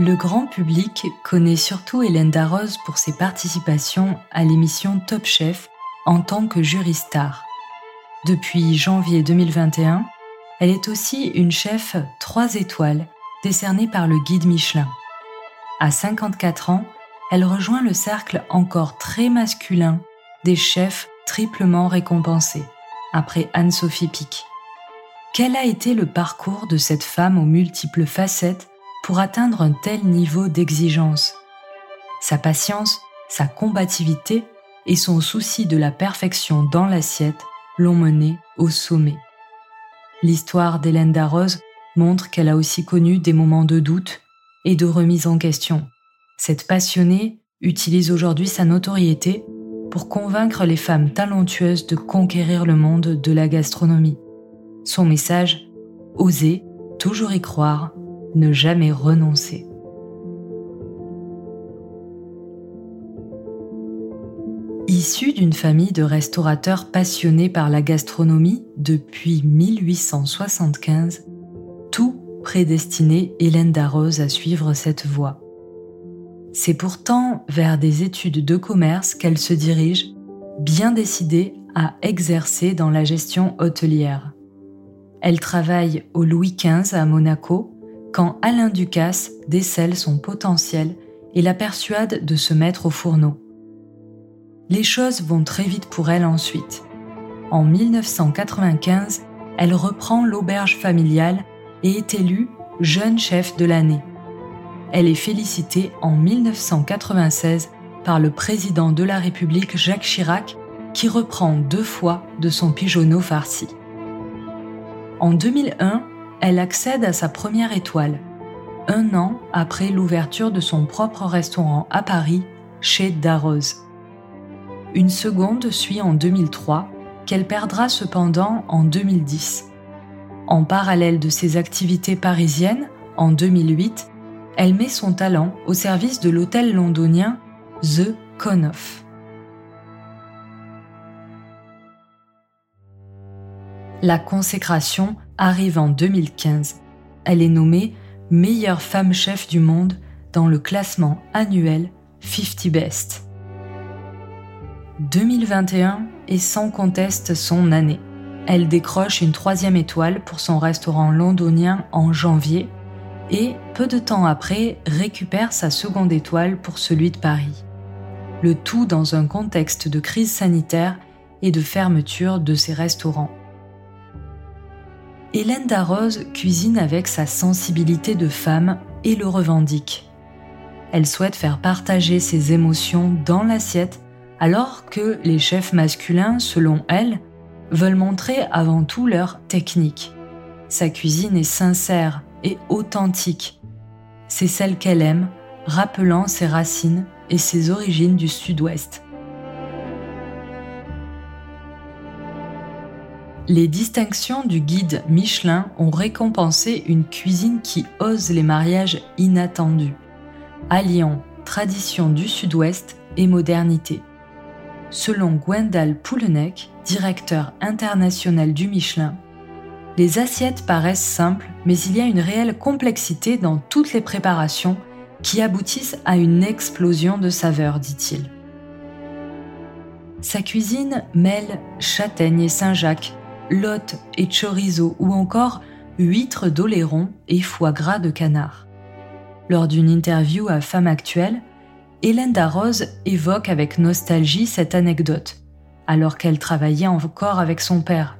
Le grand public connaît surtout Hélène Darroze pour ses participations à l'émission Top Chef en tant que jury star. Depuis janvier 2021, elle est aussi une chef 3 étoiles décernée par le guide Michelin. À 54 ans, elle rejoint le cercle encore très masculin des chefs triplement récompensés, après Anne-Sophie Pic. Quel a été le parcours de cette femme aux multiples facettes pour atteindre un tel niveau d'exigence. Sa patience, sa combativité et son souci de la perfection dans l'assiette l'ont menée au sommet. L'histoire d'Hélène Darroze montre qu'elle a aussi connu des moments de doute et de remise en question. Cette passionnée utilise aujourd'hui sa notoriété pour convaincre les femmes talentueuses de conquérir le monde de la gastronomie. Son message Oser, toujours y croire, ne jamais renoncer. Issue d'une famille de restaurateurs passionnés par la gastronomie depuis 1875, tout prédestinait Hélène Darroze à suivre cette voie. C'est pourtant vers des études de commerce qu'elle se dirige, bien décidée à exercer dans la gestion hôtelière. Elle travaille au Louis XV à Monaco quand Alain Ducasse décèle son potentiel et la persuade de se mettre au fourneau. Les choses vont très vite pour elle ensuite. En 1995, elle reprend l'auberge familiale et est élue jeune chef de l'année. Elle est félicitée en 1996 par le président de la République Jacques Chirac qui reprend deux fois de son pigeonneau farci. En 2001, elle accède à sa première étoile, un an après l'ouverture de son propre restaurant à Paris, chez Darroze. Une seconde suit en 2003, qu'elle perdra cependant en 2010. En parallèle de ses activités parisiennes, en 2008, elle met son talent au service de l'hôtel londonien The Connaught. La consécration arrive en 2015. Elle est nommée meilleure femme chef du monde dans le classement annuel 50 Best. 2021 est sans conteste son année. Elle décroche une troisième étoile pour son restaurant londonien en janvier et, peu de temps après, récupère sa seconde étoile pour celui de Paris. Le tout dans un contexte de crise sanitaire et de fermeture de ses restaurants. Hélène Darroze cuisine avec sa sensibilité de femme et le revendique. Elle souhaite faire partager ses émotions dans l'assiette alors que les chefs masculins, selon elle, veulent montrer avant tout leur technique. Sa cuisine est sincère et authentique. C'est celle qu'elle aime, rappelant ses racines et ses origines du sud-ouest. Les distinctions du guide Michelin ont récompensé une cuisine qui ose les mariages inattendus, alliant tradition du sud-ouest et modernité. Selon Gwendal Poulenec, directeur international du Michelin, les assiettes paraissent simples, mais il y a une réelle complexité dans toutes les préparations qui aboutissent à une explosion de saveurs, dit-il. Sa cuisine mêle châtaigne et Saint-Jacques, lotte et chorizo ou encore huîtres d'oléron et foie gras de canard. Lors d'une interview à Femme Actuelle, Hélène Darroze évoque avec nostalgie cette anecdote. Alors qu'elle travaillait encore avec son père,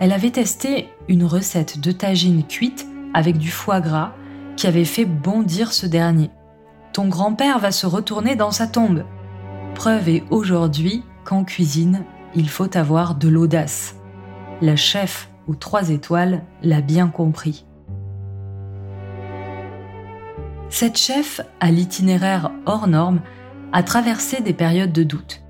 elle avait testé une recette de tagine cuite avec du foie gras qui avait fait bondir ce dernier. Ton grand-père va se retourner dans sa tombe. Preuve est aujourd'hui qu'en cuisine, il faut avoir de l'audace la chef aux trois étoiles l'a bien compris. Cette chef, à l'itinéraire hors norme, a traversé des périodes de doute.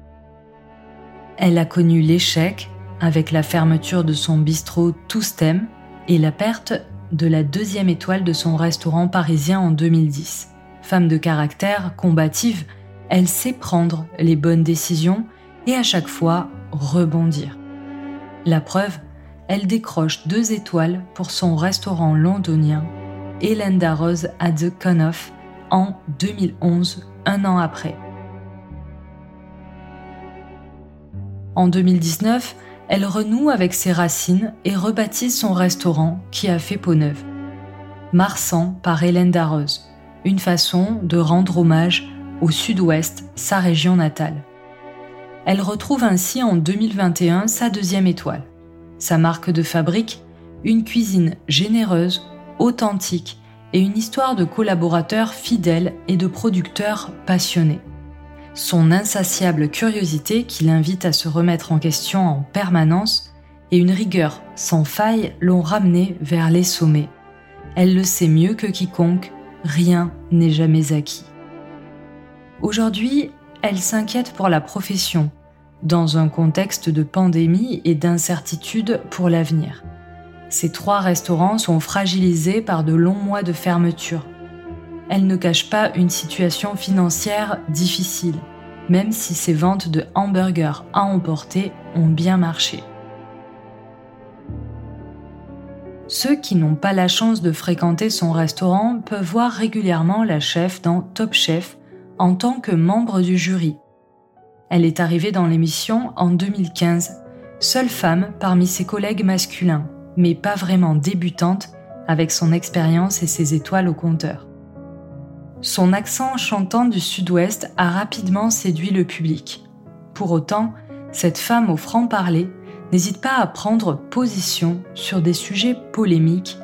Elle a connu l'échec avec la fermeture de son bistrot Toustem et la perte de la deuxième étoile de son restaurant parisien en 2010. Femme de caractère, combative, elle sait prendre les bonnes décisions et à chaque fois rebondir. La preuve, elle décroche deux étoiles pour son restaurant londonien, Hélène Rose à The Connoff, en 2011, un an après. En 2019, elle renoue avec ses racines et rebaptise son restaurant qui a fait peau neuve. Marsan par Hélène Darroze, une façon de rendre hommage au sud-ouest, sa région natale. Elle retrouve ainsi en 2021 sa deuxième étoile. Sa marque de fabrique, une cuisine généreuse, authentique et une histoire de collaborateurs fidèles et de producteurs passionnés. Son insatiable curiosité qui l'invite à se remettre en question en permanence et une rigueur sans faille l'ont ramené vers les sommets. Elle le sait mieux que quiconque, rien n'est jamais acquis. Aujourd'hui, elle s'inquiète pour la profession, dans un contexte de pandémie et d'incertitude pour l'avenir. Ces trois restaurants sont fragilisés par de longs mois de fermeture. Elle ne cache pas une situation financière difficile, même si ses ventes de hamburgers à emporter ont bien marché. Ceux qui n'ont pas la chance de fréquenter son restaurant peuvent voir régulièrement la chef dans Top Chef en tant que membre du jury. Elle est arrivée dans l'émission en 2015, seule femme parmi ses collègues masculins, mais pas vraiment débutante avec son expérience et ses étoiles au compteur. Son accent chantant du sud-ouest a rapidement séduit le public. Pour autant, cette femme au franc-parler n'hésite pas à prendre position sur des sujets polémiques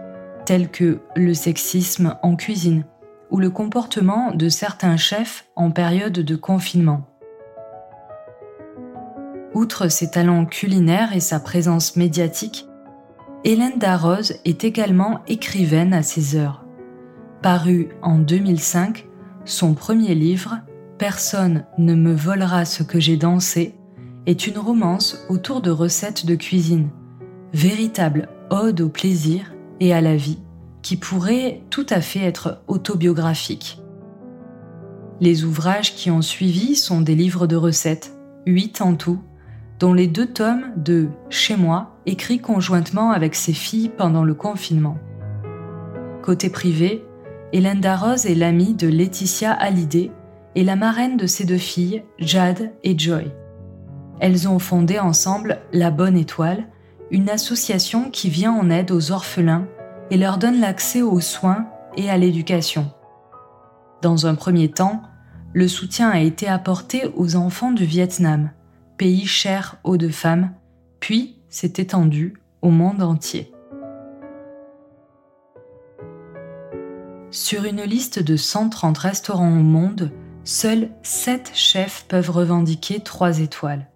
tels que le sexisme en cuisine, le comportement de certains chefs en période de confinement. Outre ses talents culinaires et sa présence médiatique, Hélène Darroze est également écrivaine à ses heures. Paru en 2005, son premier livre, Personne ne me volera ce que j'ai dansé, est une romance autour de recettes de cuisine, véritable ode au plaisir et à la vie qui pourrait tout à fait être autobiographique. Les ouvrages qui ont suivi sont des livres de recettes, huit en tout, dont les deux tomes de Chez moi, écrits conjointement avec ses filles pendant le confinement. Côté privé, Hélène Darroze est l'amie de Laetitia Hallyday et la marraine de ses deux filles, Jade et Joy. Elles ont fondé ensemble La Bonne Étoile, une association qui vient en aide aux orphelins et leur donne l'accès aux soins et à l'éducation. Dans un premier temps, le soutien a été apporté aux enfants du Vietnam, pays cher aux deux femmes, puis s'est étendu au monde entier. Sur une liste de 130 restaurants au monde, seuls 7 chefs peuvent revendiquer 3 étoiles.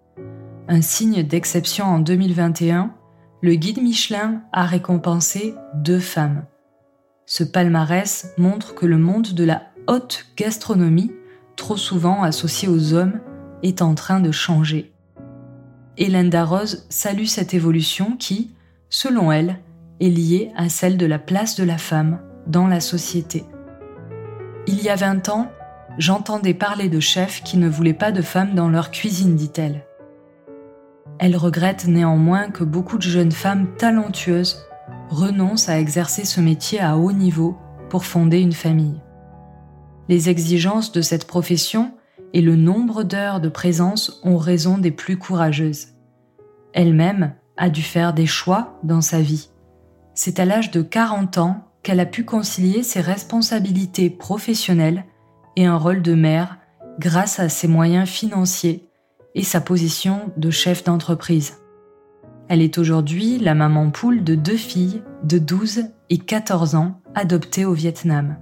Un signe d'exception en 2021 le guide Michelin a récompensé deux femmes. Ce palmarès montre que le monde de la haute gastronomie, trop souvent associé aux hommes, est en train de changer. Hélène Darroze salue cette évolution qui, selon elle, est liée à celle de la place de la femme dans la société. Il y a 20 ans, j'entendais parler de chefs qui ne voulaient pas de femmes dans leur cuisine, dit-elle. Elle regrette néanmoins que beaucoup de jeunes femmes talentueuses renoncent à exercer ce métier à haut niveau pour fonder une famille. Les exigences de cette profession et le nombre d'heures de présence ont raison des plus courageuses. Elle-même a dû faire des choix dans sa vie. C'est à l'âge de 40 ans qu'elle a pu concilier ses responsabilités professionnelles et un rôle de mère grâce à ses moyens financiers et sa position de chef d'entreprise. Elle est aujourd'hui la maman poule de deux filles de 12 et 14 ans adoptées au Vietnam.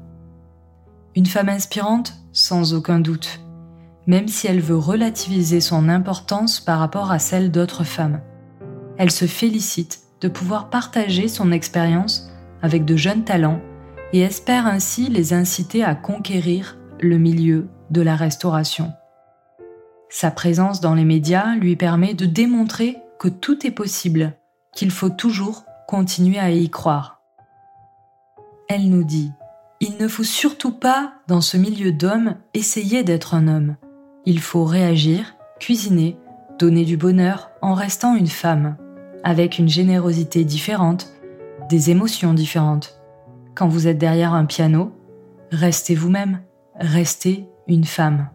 Une femme inspirante, sans aucun doute, même si elle veut relativiser son importance par rapport à celle d'autres femmes. Elle se félicite de pouvoir partager son expérience avec de jeunes talents et espère ainsi les inciter à conquérir le milieu de la restauration. Sa présence dans les médias lui permet de démontrer que tout est possible, qu'il faut toujours continuer à y croire. Elle nous dit Il ne faut surtout pas, dans ce milieu d'hommes, essayer d'être un homme. Il faut réagir, cuisiner, donner du bonheur en restant une femme, avec une générosité différente, des émotions différentes. Quand vous êtes derrière un piano, restez vous-même, restez une femme.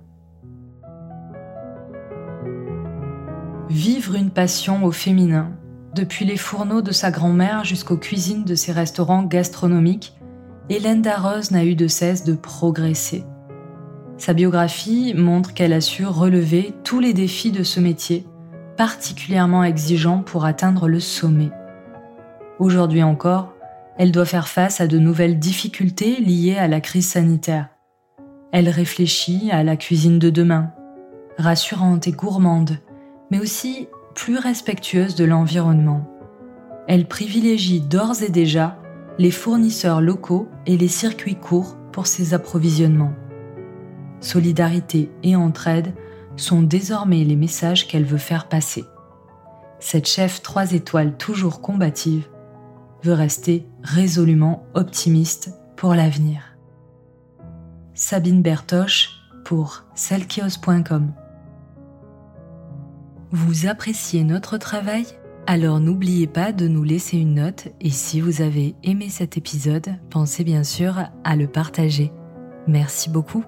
Vivre une passion au féminin, depuis les fourneaux de sa grand-mère jusqu'aux cuisines de ses restaurants gastronomiques, Hélène Darroze n'a eu de cesse de progresser. Sa biographie montre qu'elle a su relever tous les défis de ce métier, particulièrement exigeant pour atteindre le sommet. Aujourd'hui encore, elle doit faire face à de nouvelles difficultés liées à la crise sanitaire. Elle réfléchit à la cuisine de demain, rassurante et gourmande, mais aussi plus respectueuse de l'environnement. Elle privilégie d'ores et déjà les fournisseurs locaux et les circuits courts pour ses approvisionnements. Solidarité et entraide sont désormais les messages qu'elle veut faire passer. Cette chef trois étoiles toujours combative veut rester résolument optimiste pour l'avenir. Sabine Bertoche pour selkios.com Vous appréciez notre travail? Alors n'oubliez pas de nous laisser une note et si vous avez aimé cet épisode, pensez bien sûr à le partager. Merci beaucoup.